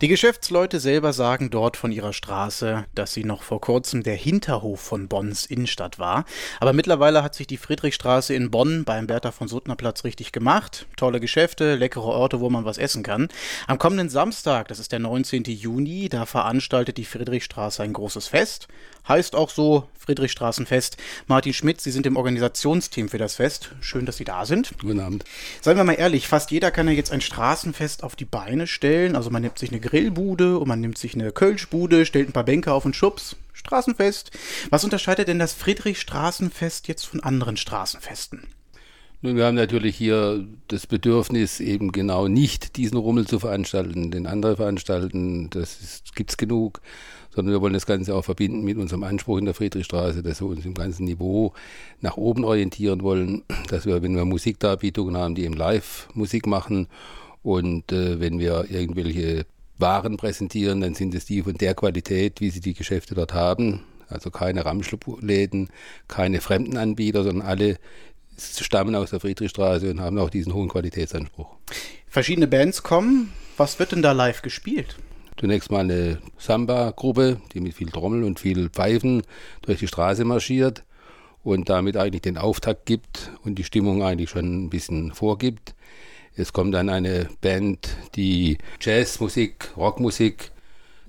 Die Geschäftsleute selber sagen dort von ihrer Straße, dass sie noch vor kurzem der Hinterhof von Bonns Innenstadt war. Aber mittlerweile hat sich die Friedrichstraße in Bonn beim Bertha von Suttner Platz richtig gemacht. Tolle Geschäfte, leckere Orte, wo man was essen kann. Am kommenden Samstag, das ist der 19. Juni, da veranstaltet die Friedrichstraße ein großes Fest. Heißt auch so Friedrichstraßenfest. Martin Schmidt, Sie sind im Organisationsteam für das Fest. Schön, dass Sie da sind. Guten Abend. Seien wir mal ehrlich, fast jeder kann ja jetzt ein Straßenfest auf die Beine stellen. Also man nimmt sich eine Grillbude und man nimmt sich eine Kölschbude, stellt ein paar Bänke auf und Schubs. Straßenfest. Was unterscheidet denn das Friedrichstraßenfest jetzt von anderen Straßenfesten? Nun, wir haben natürlich hier das Bedürfnis, eben genau nicht diesen Rummel zu veranstalten, den andere veranstalten, das gibt es genug, sondern wir wollen das Ganze auch verbinden mit unserem Anspruch in der Friedrichstraße, dass wir uns im ganzen Niveau nach oben orientieren wollen, dass wir, wenn wir Musikdarbietungen haben, die eben Live-Musik machen und äh, wenn wir irgendwelche waren präsentieren, dann sind es die von der Qualität, wie sie die Geschäfte dort haben. Also keine Ramschläden, keine fremden Anbieter, sondern alle stammen aus der Friedrichstraße und haben auch diesen hohen Qualitätsanspruch. Verschiedene Bands kommen. Was wird denn da live gespielt? Zunächst mal eine Samba-Gruppe, die mit viel Trommel und viel Pfeifen durch die Straße marschiert und damit eigentlich den Auftakt gibt und die Stimmung eigentlich schon ein bisschen vorgibt. Es kommt dann eine Band, die Jazzmusik, Rockmusik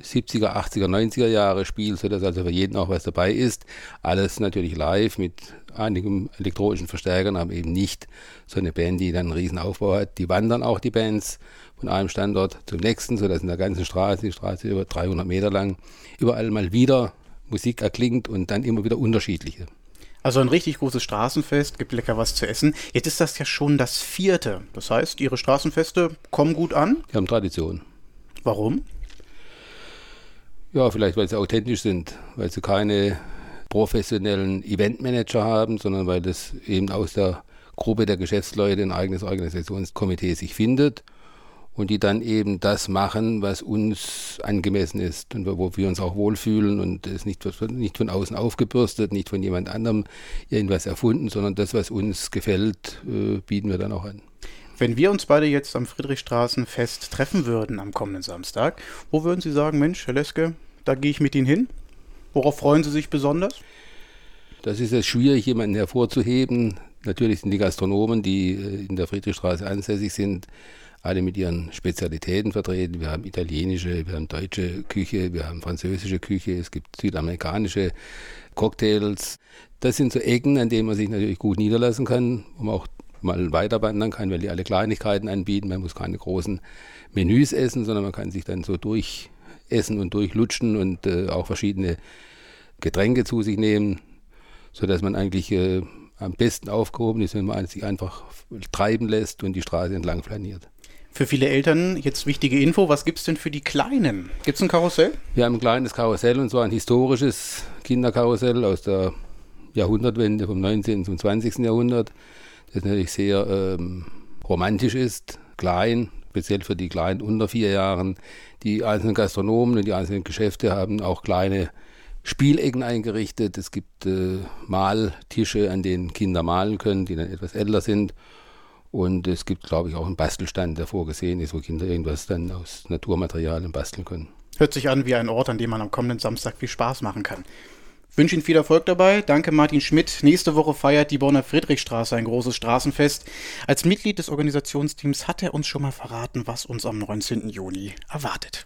70er, 80er, 90er Jahre spielt, sodass also für jeden auch was dabei ist. Alles natürlich live mit einigen elektronischen Verstärkern, aber eben nicht so eine Band, die dann einen riesen Aufbau hat. Die wandern auch die Bands von einem Standort zum nächsten, sodass in der ganzen Straße, die Straße über 300 Meter lang, überall mal wieder Musik erklingt und dann immer wieder unterschiedliche. Also ein richtig großes Straßenfest, gibt lecker was zu essen. Jetzt ist das ja schon das vierte. Das heißt, Ihre Straßenfeste kommen gut an? Die haben Tradition. Warum? Ja, vielleicht weil sie authentisch sind, weil sie keine professionellen Eventmanager haben, sondern weil das eben aus der Gruppe der Geschäftsleute ein eigenes Organisationskomitee sich findet und die dann eben das machen, was uns angemessen ist und wo wir uns auch wohlfühlen und es nicht, nicht von außen aufgebürstet, nicht von jemand anderem irgendwas erfunden, sondern das, was uns gefällt, äh, bieten wir dann auch an. Wenn wir uns beide jetzt am Friedrichstraßenfest treffen würden am kommenden Samstag, wo würden Sie sagen, Mensch, Herr Leske, da gehe ich mit Ihnen hin? Worauf freuen Sie sich besonders? Das ist jetzt schwierig, jemanden hervorzuheben. Natürlich sind die Gastronomen, die äh, in der Friedrichstraße ansässig sind, alle mit ihren Spezialitäten vertreten. Wir haben italienische, wir haben deutsche Küche, wir haben französische Küche, es gibt südamerikanische Cocktails. Das sind so Ecken, an denen man sich natürlich gut niederlassen kann, man auch mal weiter wandern kann, weil die alle Kleinigkeiten anbieten. Man muss keine großen Menüs essen, sondern man kann sich dann so durchessen und durchlutschen und äh, auch verschiedene Getränke zu sich nehmen, sodass man eigentlich äh, am besten aufgehoben ist, wenn man sich einfach treiben lässt und die Straße entlang flaniert. Für viele Eltern jetzt wichtige Info, was gibt es denn für die Kleinen? Gibt es ein Karussell? Wir haben ein kleines Karussell und zwar ein historisches Kinderkarussell aus der Jahrhundertwende vom 19. zum 20. Jahrhundert, das natürlich sehr ähm, romantisch ist, klein, speziell für die Kleinen unter vier Jahren. Die einzelnen Gastronomen und die einzelnen Geschäfte haben auch kleine Spielecken eingerichtet. Es gibt äh, Maltische, an denen Kinder malen können, die dann etwas älter sind. Und es gibt, glaube ich, auch einen Bastelstand, der vorgesehen ist, wo Kinder irgendwas dann aus Naturmaterialien basteln können. Hört sich an wie ein Ort, an dem man am kommenden Samstag viel Spaß machen kann. Ich wünsche Ihnen viel Erfolg dabei. Danke, Martin Schmidt. Nächste Woche feiert die Bonner Friedrichstraße ein großes Straßenfest. Als Mitglied des Organisationsteams hat er uns schon mal verraten, was uns am 19. Juni erwartet.